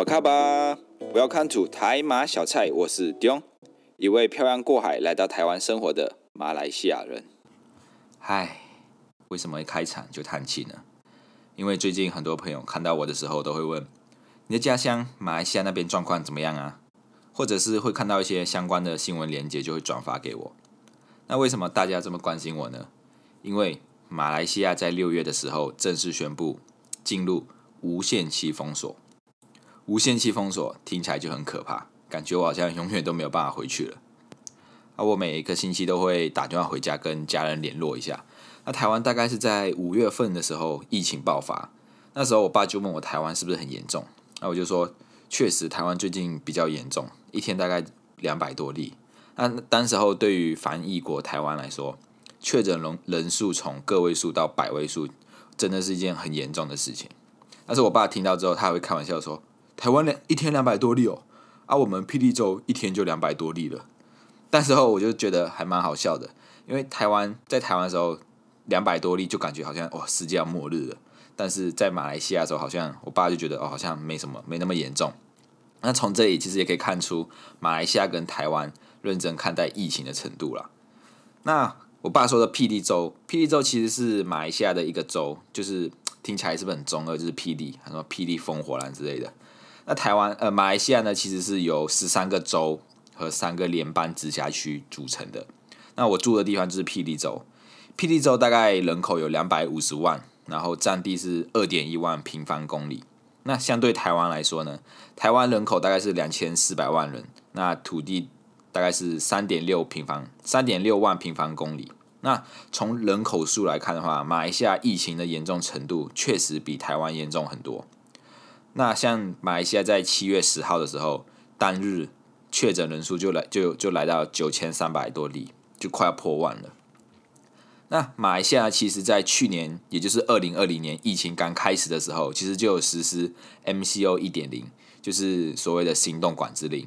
巴卡巴，Welcome to 台马小菜，我是丁一位漂洋过海来到台湾生活的马来西亚人。嗨，为什么一开场就叹气呢？因为最近很多朋友看到我的时候都会问，你的家乡马来西亚那边状况怎么样啊？或者是会看到一些相关的新闻链接就会转发给我。那为什么大家这么关心我呢？因为马来西亚在六月的时候正式宣布进入无限期封锁。无限期封锁听起来就很可怕，感觉我好像永远都没有办法回去了。啊，我每一个星期都会打电话回家跟家人联络一下。那台湾大概是在五月份的时候疫情爆发，那时候我爸就问我台湾是不是很严重，那我就说确实台湾最近比较严重，一天大概两百多例。那当时候对于防疫国台湾来说，确诊人人数从个位数到百位数，真的是一件很严重的事情。但是我爸听到之后，他会开玩笑说：“台湾两一天两百多例哦，啊，我们霹雳州一天就两百多例了。”那时候我就觉得还蛮好笑的，因为台湾在台湾的时候两百多例就感觉好像哇世界要末日了，但是在马来西亚的时候，好像我爸就觉得哦好像没什么，没那么严重。那从这里其实也可以看出马来西亚跟台湾认真看待疫情的程度了。那我爸说的霹雳州，霹雳州其实是马来西亚的一个州，就是听起来是不是很中二？就是霹雳，什么霹雳烽火兰之类的。那台湾呃，马来西亚呢，其实是由十三个州和三个联邦直辖区组成的。那我住的地方就是霹雳州，霹雳州大概人口有两百五十万，然后占地是二点一万平方公里。那相对台湾来说呢，台湾人口大概是两千四百万人，那土地。大概是三点六平方，三点六万平方公里。那从人口数来看的话，马来西亚疫情的严重程度确实比台湾严重很多。那像马来西亚在七月十号的时候，单日确诊人数就来就就来到九千三百多例，就快要破万了。那马来西亚其实，在去年，也就是二零二零年疫情刚开始的时候，其实就有实施 MCO 一点零，就是所谓的行动管制令。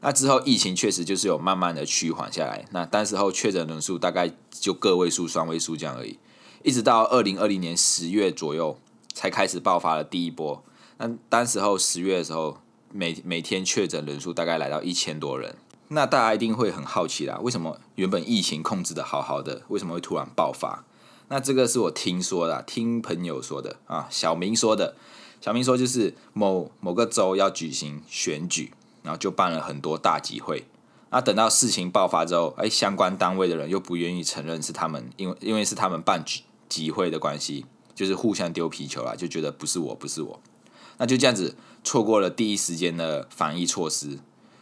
那之后，疫情确实就是有慢慢的趋缓下来。那当时候确诊人数大概就个位数、双位数这样而已。一直到二零二零年十月左右，才开始爆发了第一波。那当时候十月的时候，每每天确诊人数大概来到一千多人。那大家一定会很好奇啦，为什么原本疫情控制的好好的，为什么会突然爆发？那这个是我听说的，听朋友说的啊。小明说的，小明说就是某某个州要举行选举。然后就办了很多大集会，那等到事情爆发之后，哎，相关单位的人又不愿意承认是他们，因为因为是他们办集集会的关系，就是互相丢皮球啦，就觉得不是我，不是我，那就这样子错过了第一时间的防疫措施。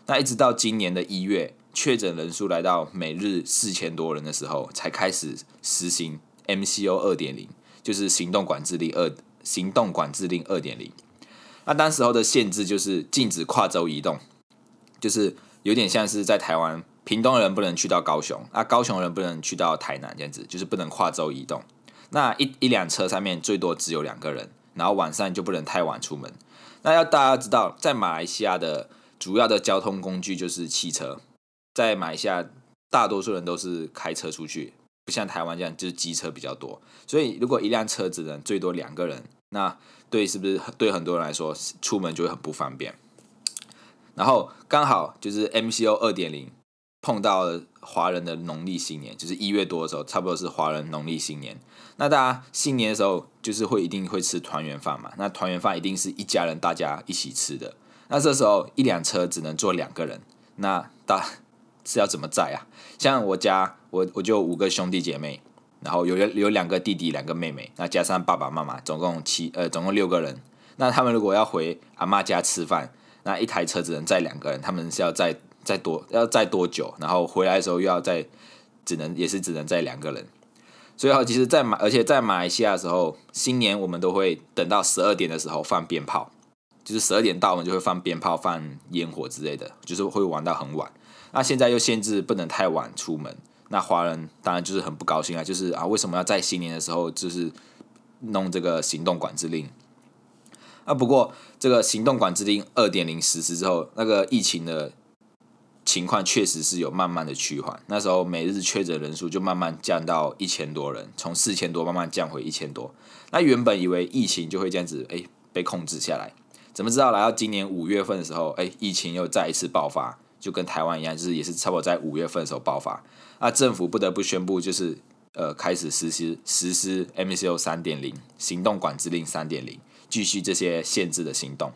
那一直到今年的一月，确诊人数来到每日四千多人的时候，才开始实行 MCO 二点零，就是行动管制令二行动管制令二点零。那当时候的限制就是禁止跨州移动。就是有点像是在台湾，屏东人不能去到高雄，啊，高雄人不能去到台南，这样子就是不能跨州移动。那一一辆车上面最多只有两个人，然后晚上就不能太晚出门。那要大家知道，在马来西亚的主要的交通工具就是汽车，在马来西亚大多数人都是开车出去，不像台湾这样就是机车比较多。所以如果一辆车只能最多两个人，那对是不是对很多人来说出门就会很不方便？然后刚好就是 MCO 二点零碰到了华人的农历新年，就是一月多的时候，差不多是华人农历新年。那大家新年的时候，就是会一定会吃团圆饭嘛。那团圆饭一定是一家人大家一起吃的。那这时候一辆车只能坐两个人，那大是要怎么载啊？像我家，我我就五个兄弟姐妹，然后有有两个弟弟，两个妹妹，那加上爸爸妈妈，总共七呃总共六个人。那他们如果要回阿妈家吃饭。那一台车只能载两个人，他们是要载再多要再多久？然后回来的时候又要再，只能也是只能载两个人。所以，其实，在马而且在马来西亚的时候，新年我们都会等到十二点的时候放鞭炮，就是十二点到，我们就会放鞭炮、放烟火之类的，就是会玩到很晚。那现在又限制不能太晚出门，那华人当然就是很不高兴啊，就是啊，为什么要在新年的时候就是弄这个行动管制令？啊，不过这个行动管制令二点零实施之后，那个疫情的情况确实是有慢慢的趋缓。那时候每日确诊人数就慢慢降到一千多人，从四千多慢慢降回一千多。那原本以为疫情就会这样子，哎，被控制下来，怎么知道来到今年五月份的时候，哎，疫情又再一次爆发，就跟台湾一样，就是也是差不多在五月份的时候爆发。那政府不得不宣布，就是呃开始实施实施 MCO 三点零行动管制令三点零，继续这些限制的行动。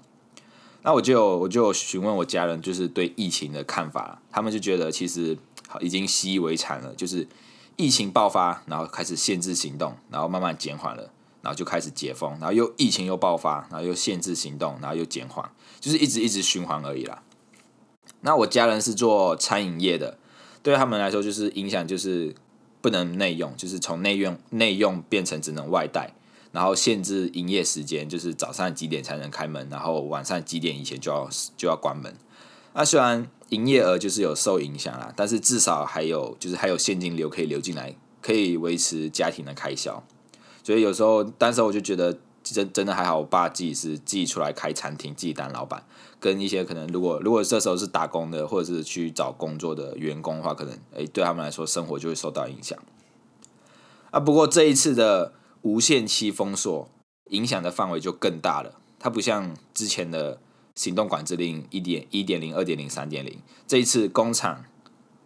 那我就我就询问我家人，就是对疫情的看法，他们就觉得其实已经习以为常了，就是疫情爆发，然后开始限制行动，然后慢慢减缓了，然后就开始解封，然后又疫情又爆发，然后又限制行动，然后又减缓，就是一直一直循环而已啦。那我家人是做餐饮业的，对他们来说就是影响就是不能内用，就是从内用内用变成只能外带。然后限制营业时间，就是早上几点才能开门，然后晚上几点以前就要就要关门。那虽然营业额就是有受影响啦，但是至少还有就是还有现金流可以流进来，可以维持家庭的开销。所以有时候，当时我就觉得真真的还好，我爸自己是自己出来开餐厅，自己当老板，跟一些可能如果如果这时候是打工的或者是去找工作的员工的话，可能诶对他们来说生活就会受到影响。啊，不过这一次的。无限期封锁影响的范围就更大了，它不像之前的行动管制令一点一点零、二点零、三点零，这一次工厂、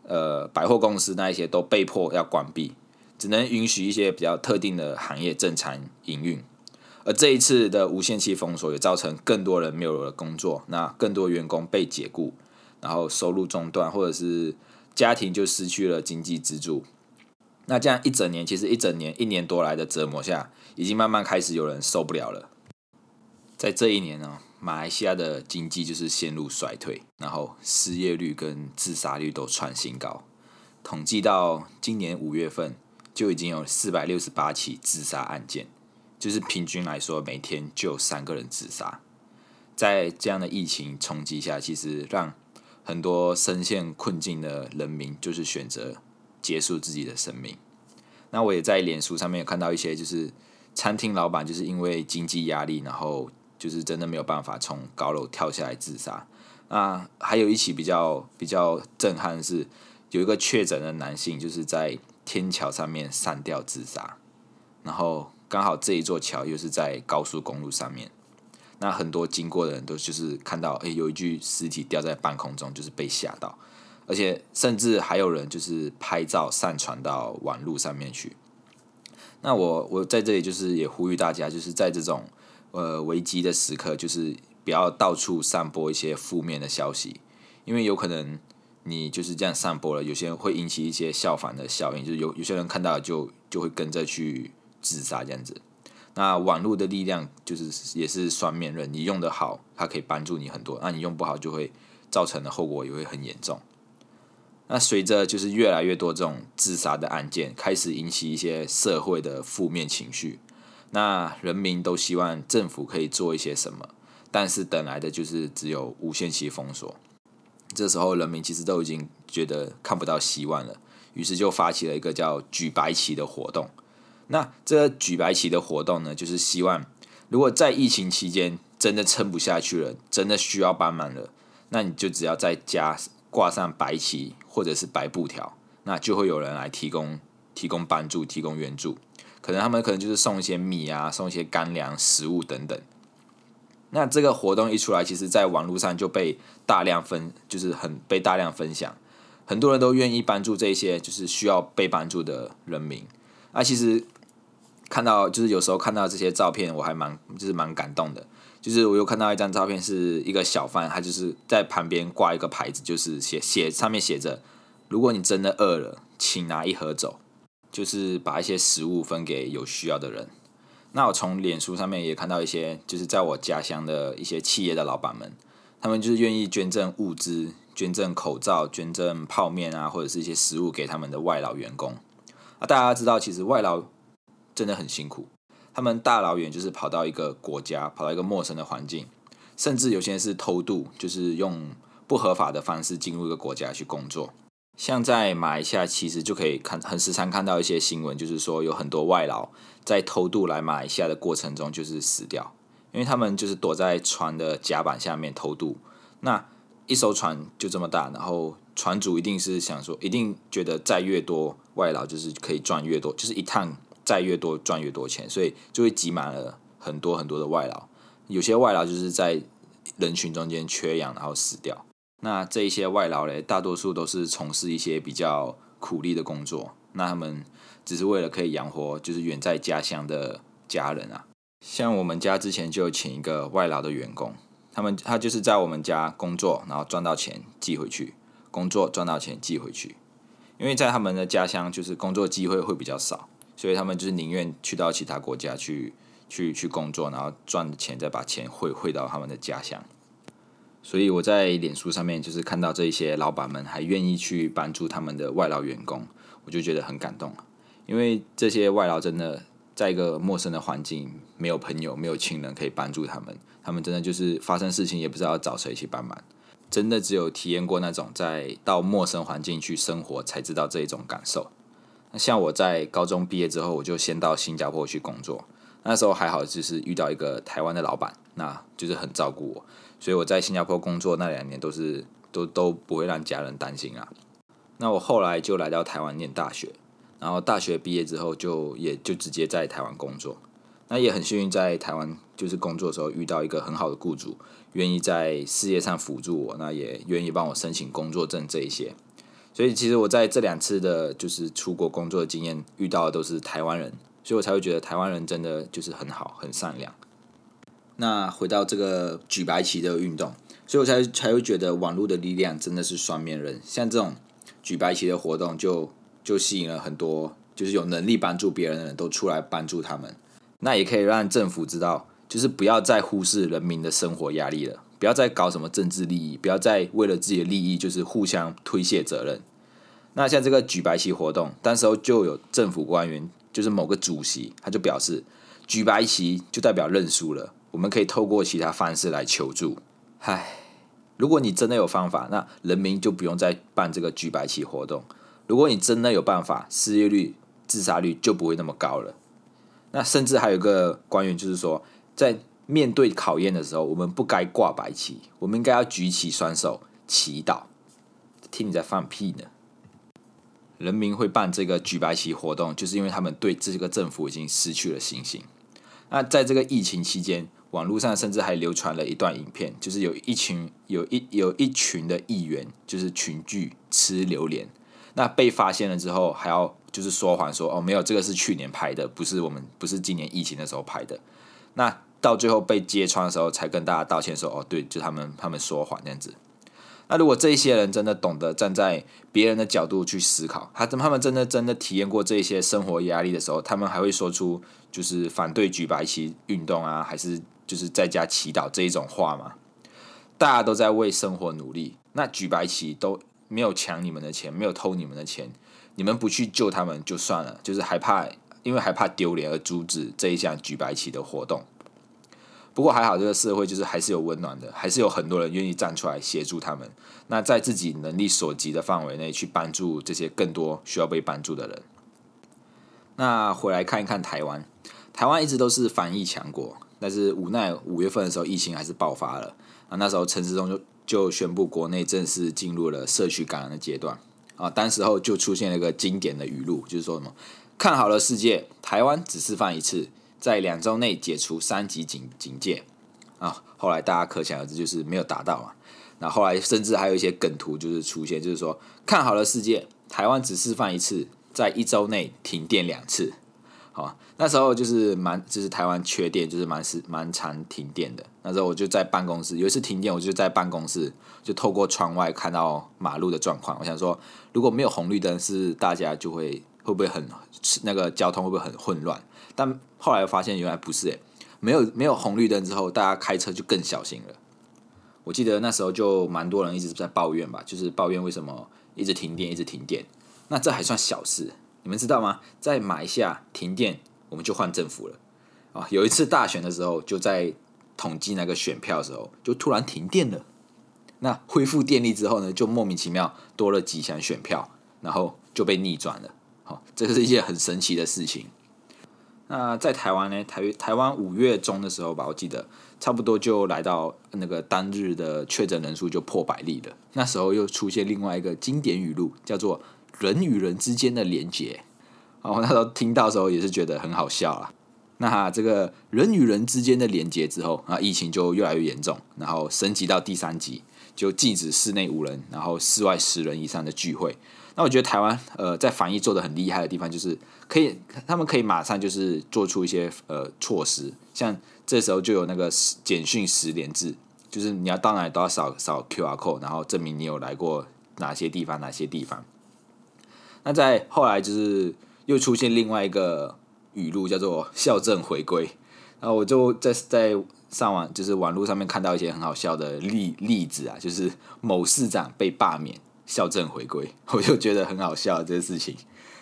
呃百货公司那一些都被迫要关闭，只能允许一些比较特定的行业正常营运。而这一次的无限期封锁也造成更多人没有了工作，那更多员工被解雇，然后收入中断，或者是家庭就失去了经济支柱。那这样一整年，其实一整年一年多来的折磨下，已经慢慢开始有人受不了了。在这一年呢，马来西亚的经济就是陷入衰退，然后失业率跟自杀率都创新高。统计到今年五月份，就已经有四百六十八起自杀案件，就是平均来说每天就有三个人自杀。在这样的疫情冲击下，其实让很多深陷困境的人民就是选择。结束自己的生命。那我也在脸书上面看到一些，就是餐厅老板就是因为经济压力，然后就是真的没有办法从高楼跳下来自杀。那还有一起比较比较震撼的是，有一个确诊的男性就是在天桥上面上吊自杀，然后刚好这一座桥又是在高速公路上面，那很多经过的人都就是看到，哎，有一具尸体吊在半空中，就是被吓到。而且甚至还有人就是拍照上传到网络上面去。那我我在这里就是也呼吁大家，就是在这种呃危机的时刻，就是不要到处散播一些负面的消息，因为有可能你就是这样散播了，有些人会引起一些效仿的效应，就是有有些人看到就就会跟着去自杀这样子。那网络的力量就是也是双面刃，你用的好，它可以帮助你很多；那你用不好，就会造成的后果也会很严重。那随着就是越来越多这种自杀的案件开始引起一些社会的负面情绪，那人民都希望政府可以做一些什么，但是等来的就是只有无限期封锁。这时候人民其实都已经觉得看不到希望了，于是就发起了一个叫“举白旗”的活动。那这举白旗的活动呢，就是希望如果在疫情期间真的撑不下去了，真的需要帮忙了，那你就只要在家。挂上白旗或者是白布条，那就会有人来提供提供帮助、提供援助。可能他们可能就是送一些米啊，送一些干粮、食物等等。那这个活动一出来，其实在网络上就被大量分，就是很被大量分享，很多人都愿意帮助这些就是需要被帮助的人民。那其实看到就是有时候看到这些照片，我还蛮就是蛮感动的。就是我又看到一张照片，是一个小贩，他就是在旁边挂一个牌子，就是写写上面写着：如果你真的饿了，请拿一盒走，就是把一些食物分给有需要的人。那我从脸书上面也看到一些，就是在我家乡的一些企业的老板们，他们就是愿意捐赠物资、捐赠口罩、捐赠泡面啊，或者是一些食物给他们的外劳员工。啊，大家知道，其实外劳真的很辛苦。他们大老远就是跑到一个国家，跑到一个陌生的环境，甚至有些人是偷渡，就是用不合法的方式进入一个国家去工作。像在马来西亚，其实就可以看很时常看到一些新闻，就是说有很多外劳在偷渡来马来西亚的过程中就是死掉，因为他们就是躲在船的甲板下面偷渡。那一艘船就这么大，然后船主一定是想说，一定觉得载越多外劳就是可以赚越多，就是一趟。债越多赚越多钱，所以就会挤满了很多很多的外劳。有些外劳就是在人群中间缺氧，然后死掉。那这一些外劳嘞，大多数都是从事一些比较苦力的工作，那他们只是为了可以养活就是远在家乡的家人啊。像我们家之前就请一个外劳的员工，他们他就是在我们家工作，然后赚到钱寄回去，工作赚到钱寄回去。因为在他们的家乡，就是工作机会会比较少，所以他们就是宁愿去到其他国家去去去工作，然后赚钱再把钱汇汇到他们的家乡。所以我在脸书上面就是看到这些老板们还愿意去帮助他们的外劳员工，我就觉得很感动因为这些外劳真的在一个陌生的环境，没有朋友，没有亲人可以帮助他们，他们真的就是发生事情也不知道找谁去帮忙。真的只有体验过那种在到陌生环境去生活，才知道这一种感受。像我在高中毕业之后，我就先到新加坡去工作。那时候还好，就是遇到一个台湾的老板，那就是很照顾我。所以我在新加坡工作那两年都是都都不会让家人担心啊。那我后来就来到台湾念大学，然后大学毕业之后就也就直接在台湾工作。那也很幸运在台湾就是工作的时候遇到一个很好的雇主。愿意在事业上辅助我，那也愿意帮我申请工作证这一些，所以其实我在这两次的，就是出国工作的经验遇到的都是台湾人，所以我才会觉得台湾人真的就是很好，很善良。那回到这个举白旗的运动，所以我才才会觉得网络的力量真的是双面人。像这种举白旗的活动，就就吸引了很多就是有能力帮助别人的人都出来帮助他们，那也可以让政府知道。就是不要再忽视人民的生活压力了，不要再搞什么政治利益，不要再为了自己的利益就是互相推卸责任。那像这个举白旗活动，当时候就有政府官员，就是某个主席，他就表示举白旗就代表认输了，我们可以透过其他方式来求助。唉，如果你真的有方法，那人民就不用再办这个举白旗活动。如果你真的有办法，失业率、自杀率就不会那么高了。那甚至还有个官员就是说。在面对考验的时候，我们不该挂白旗，我们应该要举起双手祈祷。听你在放屁呢！人民会办这个举白旗活动，就是因为他们对这个政府已经失去了信心。那在这个疫情期间，网络上甚至还流传了一段影片，就是有一群有一有一群的议员，就是群聚吃榴莲。那被发现了之后，还要就是说谎说哦，没有，这个是去年拍的，不是我们不是今年疫情的时候拍的。那到最后被揭穿的时候，才跟大家道歉说：“哦，对，就他们他们说谎这样子。”那如果这些人真的懂得站在别人的角度去思考，他他们真的真的体验过这些生活压力的时候，他们还会说出就是反对举白旗运动啊，还是就是在家祈祷这一种话吗？大家都在为生活努力，那举白旗都没有抢你们的钱，没有偷你们的钱，你们不去救他们就算了，就是害怕。因为害怕丢脸而阻止这一项举白旗的活动。不过还好，这个社会就是还是有温暖的，还是有很多人愿意站出来协助他们。那在自己能力所及的范围内去帮助这些更多需要被帮助的人。那回来看一看台湾，台湾一直都是防疫强国，但是无奈五月份的时候疫情还是爆发了啊。那时候陈时中就就宣布国内正式进入了社区感染的阶段啊。当时候就出现了一个经典的语录，就是说什么？看好了，世界，台湾只示范一次，在两周内解除三级警警戒啊！后来大家可想而知，就是没有达到嘛。那后来甚至还有一些梗图就是出现，就是说看好了世界，台湾只示范一次，在一周内停电两次。好，那时候就是蛮就是台湾缺电，就是蛮是蛮常停电的。那时候我就在办公室，有一次停电，我就在办公室就透过窗外看到马路的状况。我想说，如果没有红绿灯，是大家就会。会不会很那个交通会不会很混乱？但后来发现原来不是诶，没有没有红绿灯之后，大家开车就更小心了。我记得那时候就蛮多人一直在抱怨吧，就是抱怨为什么一直停电，一直停电。那这还算小事，你们知道吗？在马来西亚停电，我们就换政府了啊！有一次大选的时候，就在统计那个选票的时候，就突然停电了。那恢复电力之后呢，就莫名其妙多了几箱选票，然后就被逆转了。好，这是一件很神奇的事情。那在台湾呢？台台湾五月中的时候吧，我记得差不多就来到那个当日的确诊人数就破百例了。那时候又出现另外一个经典语录，叫做“人与人之间的连结”。哦，那时候听到时候也是觉得很好笑啊。那这个人与人之间的连接之后啊，疫情就越来越严重，然后升级到第三级，就禁止室内五人，然后室外十人以上的聚会。那我觉得台湾呃在防疫做的很厉害的地方，就是可以他们可以马上就是做出一些呃措施，像这时候就有那个简讯十连制，就是你要到哪里都要扫扫 Q R code，然后证明你有来过哪些地方哪些地方。那在后来就是又出现另外一个语录，叫做校正回归，然后我就在在上网就是网络上面看到一些很好笑的例例子啊，就是某市长被罢免。校正回归，我就觉得很好笑这个事情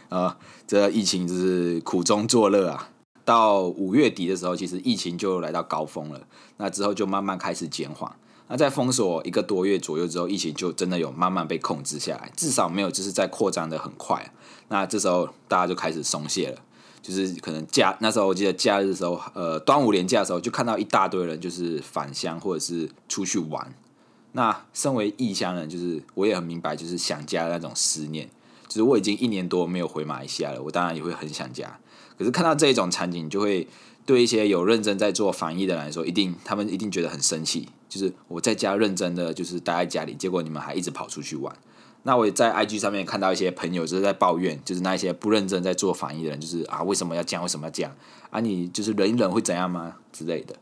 啊，这疫情就是苦中作乐啊。到五月底的时候，其实疫情就来到高峰了，那之后就慢慢开始减缓。那在封锁一个多月左右之后，疫情就真的有慢慢被控制下来，至少没有就是在扩张的很快。那这时候大家就开始松懈了，就是可能假那时候我记得假日的时候，呃，端午连假的时候，就看到一大堆人就是返乡或者是出去玩。那身为异乡人，就是我也很明白，就是想家的那种思念。就是我已经一年多没有回马来西亚了，我当然也会很想家。可是看到这一种场景，就会对一些有认真在做防疫的人来说，一定他们一定觉得很生气。就是我在家认真的，就是待在家里，结果你们还一直跑出去玩。那我也在 IG 上面看到一些朋友就是在抱怨，就是那一些不认真在做防疫的人，就是啊为什么要这样？为什么要这样？啊你就是忍一忍会怎样吗？之类的。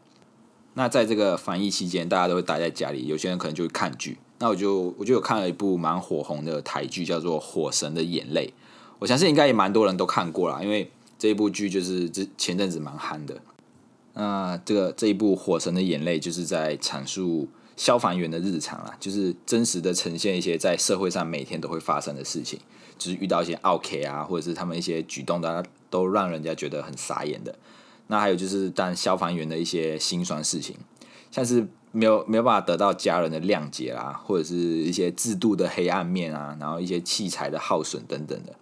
那在这个防疫期间，大家都会待在家里，有些人可能就会看剧。那我就我就有看了一部蛮火红的台剧，叫做《火神的眼泪》。我相信应该也蛮多人都看过了，因为这一部剧就是之前阵子蛮憨的。那这个这一部《火神的眼泪》就是在阐述消防员的日常啦，就是真实的呈现一些在社会上每天都会发生的事情，就是遇到一些 OK 啊，或者是他们一些举动，大家都让人家觉得很傻眼的。那还有就是，当消防员的一些心酸事情，像是没有没有办法得到家人的谅解啦，或者是一些制度的黑暗面啊，然后一些器材的耗损等等的。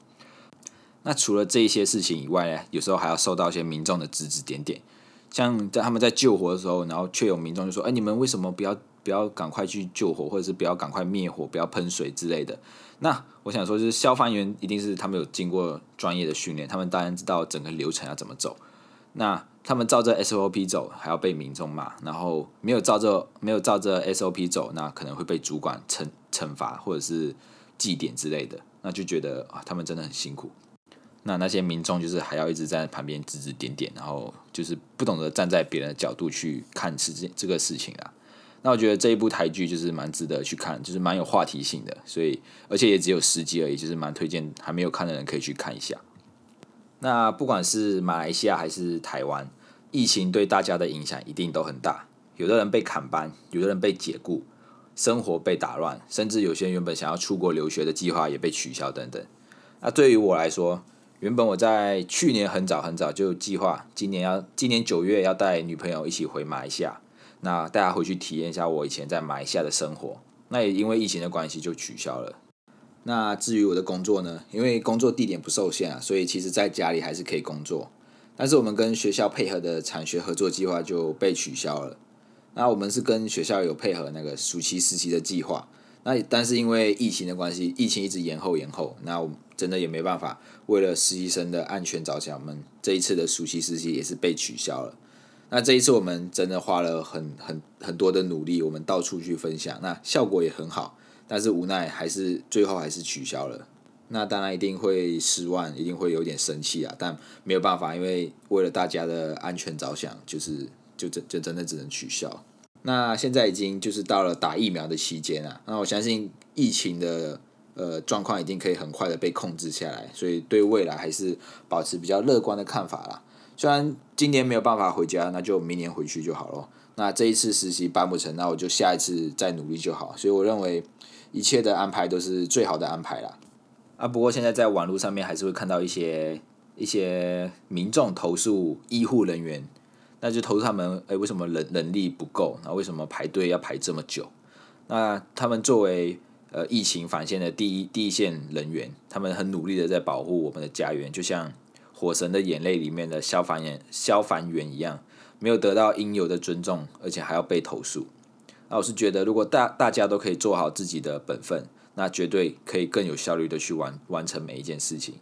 那除了这一些事情以外呢，有时候还要受到一些民众的指指点点，像在他们在救火的时候，然后却有民众就说：“哎，你们为什么不要不要赶快去救火，或者是不要赶快灭火，不要喷水之类的？”那我想说，就是消防员一定是他们有经过专业的训练，他们当然知道整个流程要怎么走。那他们照着 SOP 走，还要被民众骂；然后没有照着没有照着 SOP 走，那可能会被主管惩惩罚或者是记点之类的。那就觉得啊，他们真的很辛苦。那那些民众就是还要一直在旁边指指点点，然后就是不懂得站在别人的角度去看事这这个事情啊。那我觉得这一部台剧就是蛮值得去看，就是蛮有话题性的，所以而且也只有十集而已，就是蛮推荐还没有看的人可以去看一下。那不管是马来西亚还是台湾，疫情对大家的影响一定都很大。有的人被砍班，有的人被解雇，生活被打乱，甚至有些原本想要出国留学的计划也被取消等等。那对于我来说，原本我在去年很早很早就计划，今年要今年九月要带女朋友一起回马来西亚，那大家回去体验一下我以前在马来西亚的生活。那也因为疫情的关系就取消了。那至于我的工作呢？因为工作地点不受限啊，所以其实在家里还是可以工作。但是我们跟学校配合的产学合作计划就被取消了。那我们是跟学校有配合那个暑期实习的计划，那但是因为疫情的关系，疫情一直延后延后，那我真的也没办法。为了实习生的安全着想，我们这一次的暑期实习也是被取消了。那这一次我们真的花了很很很多的努力，我们到处去分享，那效果也很好。但是无奈还是最后还是取消了，那当然一定会失望，一定会有点生气啊，但没有办法，因为为了大家的安全着想，就是就真就真的只能取消。那现在已经就是到了打疫苗的期间啊，那我相信疫情的呃状况一定可以很快的被控制下来，所以对未来还是保持比较乐观的看法啦。虽然今年没有办法回家，那就明年回去就好了。那这一次实习办不成，那我就下一次再努力就好。所以我认为。一切的安排都是最好的安排啦。啊！不过现在在网络上面还是会看到一些一些民众投诉医护人员，那就投诉他们，哎，为什么人能力不够？那为什么排队要排这么久？那他们作为呃疫情防线的第一第一线人员，他们很努力的在保护我们的家园，就像《火神的眼泪》里面的消防员消防员一样，没有得到应有的尊重，而且还要被投诉。那我是觉得，如果大大家都可以做好自己的本分，那绝对可以更有效率的去完完成每一件事情。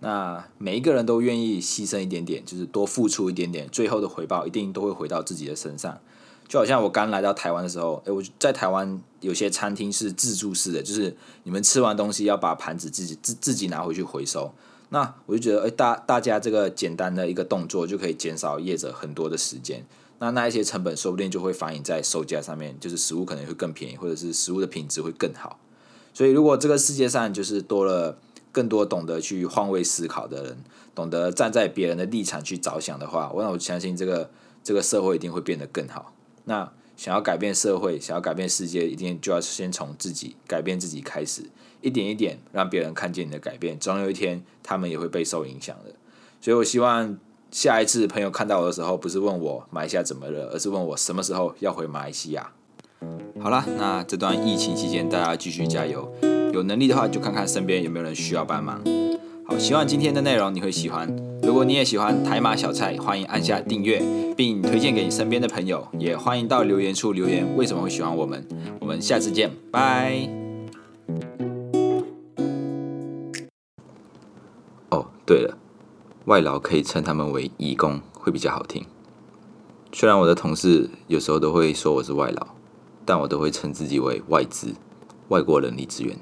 那每一个人都愿意牺牲一点点，就是多付出一点点，最后的回报一定都会回到自己的身上。就好像我刚来到台湾的时候，诶，我在台湾有些餐厅是自助式的，就是你们吃完东西要把盘子自己自自己拿回去回收。那我就觉得，诶，大大家这个简单的一个动作就可以减少业者很多的时间。那那一些成本说不定就会反映在售价上面，就是食物可能会更便宜，或者是食物的品质会更好。所以，如果这个世界上就是多了。更多懂得去换位思考的人，懂得站在别人的立场去着想的话，我我相信这个这个社会一定会变得更好。那想要改变社会，想要改变世界，一定就要先从自己改变自己开始，一点一点让别人看见你的改变，总有一天他们也会被受影响的。所以我希望下一次朋友看到我的时候，不是问我马来西亚怎么了，而是问我什么时候要回马来西亚。好了，那这段疫情期间，大家继续加油。有能力的话，就看看身边有没有人需要帮忙。好，希望今天的内容你会喜欢。如果你也喜欢台马小菜，欢迎按下订阅，并推荐给你身边的朋友。也欢迎到留言处留言，为什么会喜欢我们？我们下次见，拜。哦，对了，外劳可以称他们为义工，会比较好听。虽然我的同事有时候都会说我是外劳，但我都会称自己为外资，外国人力资源。